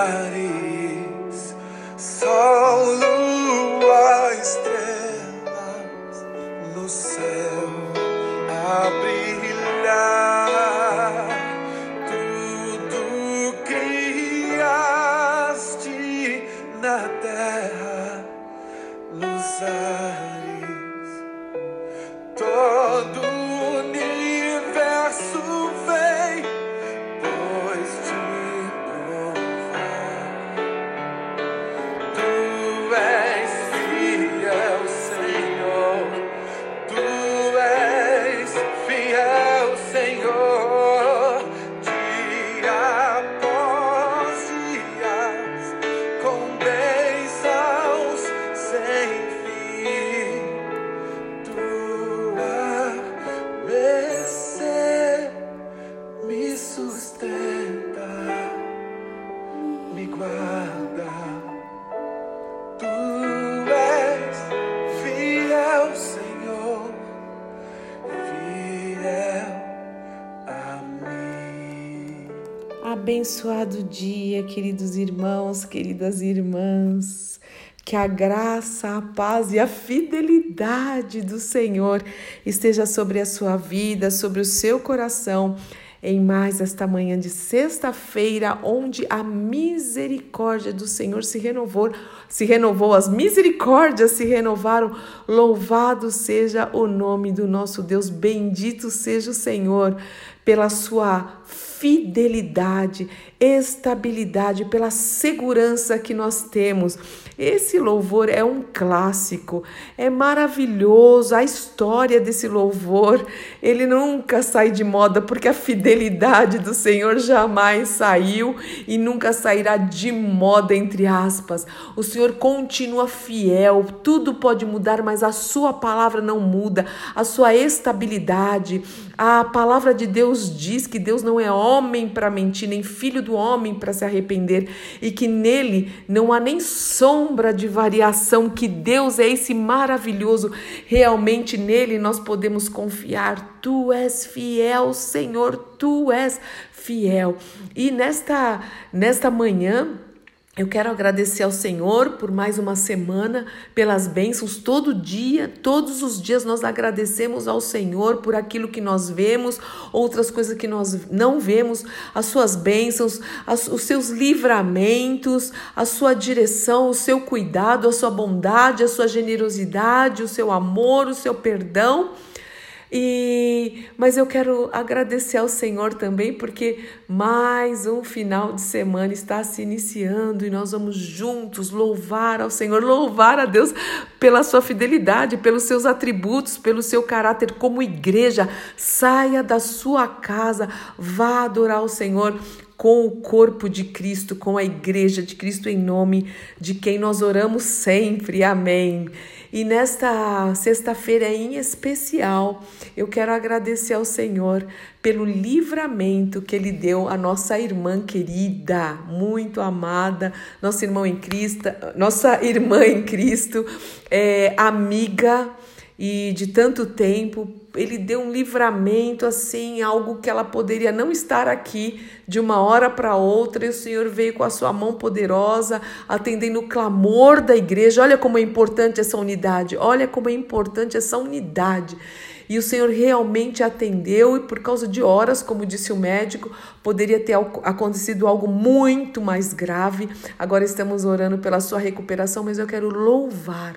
mares, sol, lua, estrelas no céu a brilhar. Tudo criaste na terra. Abençoado dia, queridos irmãos, queridas irmãs. Que a graça, a paz e a fidelidade do Senhor esteja sobre a sua vida, sobre o seu coração, em mais esta manhã de sexta-feira, onde a misericórdia do Senhor se renovou, se renovou, as misericórdias se renovaram. Louvado seja o nome do nosso Deus, bendito seja o Senhor pela sua fidelidade, estabilidade, pela segurança que nós temos. Esse louvor é um clássico, é maravilhoso. A história desse louvor, ele nunca sai de moda, porque a fidelidade do Senhor jamais saiu e nunca sairá de moda, entre aspas. O Senhor continua fiel, tudo pode mudar, mas a sua palavra não muda, a sua estabilidade. A palavra de Deus diz que Deus não é homem para mentir, nem filho do homem para se arrepender, e que nele não há nem sombra de variação, que Deus é esse maravilhoso. Realmente nele nós podemos confiar. Tu és fiel, Senhor, tu és fiel. E nesta nesta manhã, eu quero agradecer ao Senhor por mais uma semana, pelas bênçãos. Todo dia, todos os dias, nós agradecemos ao Senhor por aquilo que nós vemos, outras coisas que nós não vemos, as suas bênçãos, as, os seus livramentos, a sua direção, o seu cuidado, a sua bondade, a sua generosidade, o seu amor, o seu perdão. E mas eu quero agradecer ao Senhor também porque mais um final de semana está se iniciando e nós vamos juntos louvar ao Senhor, louvar a Deus pela sua fidelidade, pelos seus atributos, pelo seu caráter como igreja. Saia da sua casa, vá adorar o Senhor com o corpo de Cristo, com a igreja de Cristo em nome de quem nós oramos sempre. Amém. E nesta sexta-feira em especial, eu quero agradecer ao Senhor pelo livramento que Ele deu à nossa irmã querida, muito amada, nossa irmã em Cristo, nossa irmã em Cristo, é, amiga e de tanto tempo, ele deu um livramento assim, algo que ela poderia não estar aqui de uma hora para outra, e o Senhor veio com a sua mão poderosa, atendendo o clamor da igreja. Olha como é importante essa unidade, olha como é importante essa unidade. E o Senhor realmente atendeu, e por causa de horas, como disse o médico, poderia ter acontecido algo muito mais grave. Agora estamos orando pela sua recuperação, mas eu quero louvar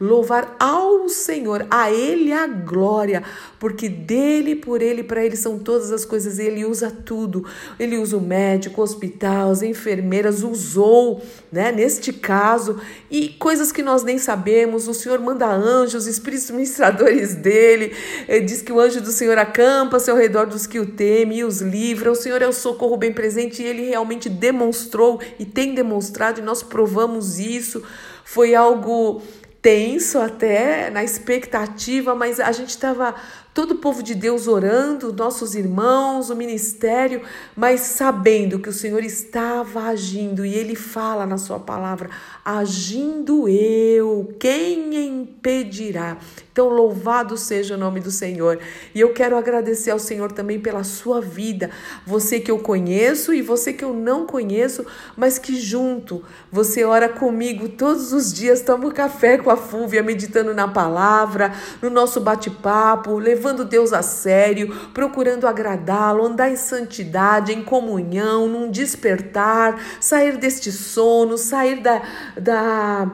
louvar ao Senhor, a Ele a glória, porque dele, por Ele, para Ele são todas as coisas, Ele usa tudo. Ele usa o médico, o hospital, as enfermeiras, usou, né, neste caso, e coisas que nós nem sabemos. O Senhor manda anjos, espíritos ministradores dele, Ele diz que o anjo do Senhor acampa-se ao redor dos que o temem e os livra. O Senhor é o socorro bem presente e Ele realmente demonstrou e tem demonstrado, e nós provamos isso. Foi algo tenso até, na expectativa, mas a gente estava todo o povo de Deus orando, nossos irmãos, o ministério, mas sabendo que o Senhor estava agindo e ele fala na sua palavra: agindo eu, quem impedirá? Então, louvado seja o nome do Senhor. E eu quero agradecer ao Senhor também pela sua vida, você que eu conheço e você que eu não conheço, mas que junto você ora comigo todos os dias, toma um café com a Fúvia, meditando na palavra, no nosso bate-papo, levando levando Deus a sério, procurando agradá-lo, andar em santidade, em comunhão, num despertar, sair deste sono, sair da. da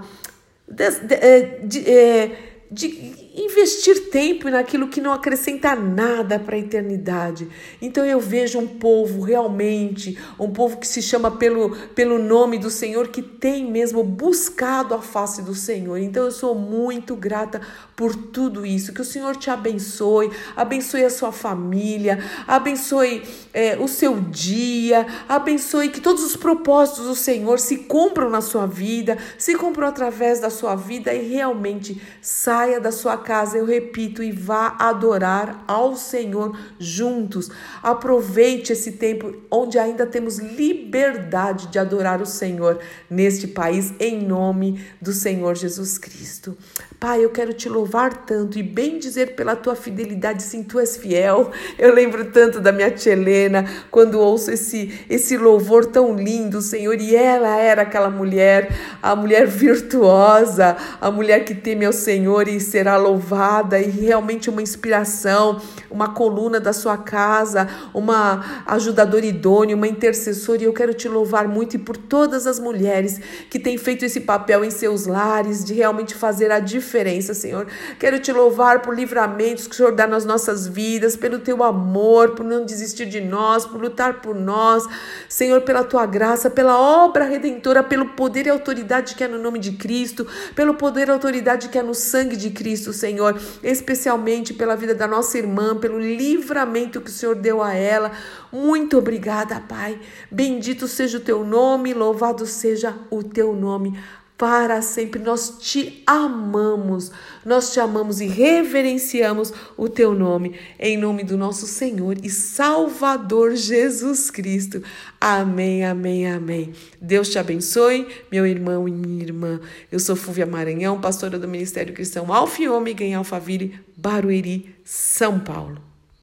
de, de, de, é, de investir tempo naquilo que não acrescenta nada para a eternidade. Então eu vejo um povo realmente, um povo que se chama pelo, pelo nome do Senhor, que tem mesmo buscado a face do Senhor. Então eu sou muito grata por tudo isso. Que o Senhor te abençoe, abençoe a sua família, abençoe é, o seu dia, abençoe que todos os propósitos do Senhor se cumpram na sua vida, se cumpram através da sua vida e realmente saia da sua casa, eu repito, e vá adorar ao Senhor juntos. Aproveite esse tempo onde ainda temos liberdade de adorar o Senhor neste país, em nome do Senhor Jesus Cristo. Pai, eu quero te louvar tanto e bem dizer pela tua fidelidade, sim, tu és fiel. Eu lembro tanto da minha tia Helena quando ouço esse, esse louvor tão lindo, Senhor, e ela era aquela mulher, a mulher virtuosa, a mulher que teme ao Senhor e será louvada, e realmente uma inspiração, uma coluna da sua casa, uma ajudadora idônea, uma intercessora, e eu quero te louvar muito e por todas as mulheres que têm feito esse papel em seus lares, de realmente fazer a diferença Senhor. Quero te louvar por livramentos que o Senhor dá nas nossas vidas, pelo teu amor, por não desistir de nós, por lutar por nós, Senhor, pela tua graça, pela obra redentora, pelo poder e autoridade que é no nome de Cristo, pelo poder e autoridade que é no sangue de Cristo, Senhor, especialmente pela vida da nossa irmã, pelo livramento que o Senhor deu a ela. Muito obrigada, Pai. Bendito seja o teu nome, louvado seja o teu nome para sempre. Nós te amamos, nós te amamos e reverenciamos o teu nome, em nome do nosso Senhor e Salvador Jesus Cristo. Amém, amém, amém. Deus te abençoe, meu irmão e minha irmã. Eu sou Fúvia Maranhão, pastora do Ministério Cristão Alfa e Ômega em Alphaville, Barueri, São Paulo.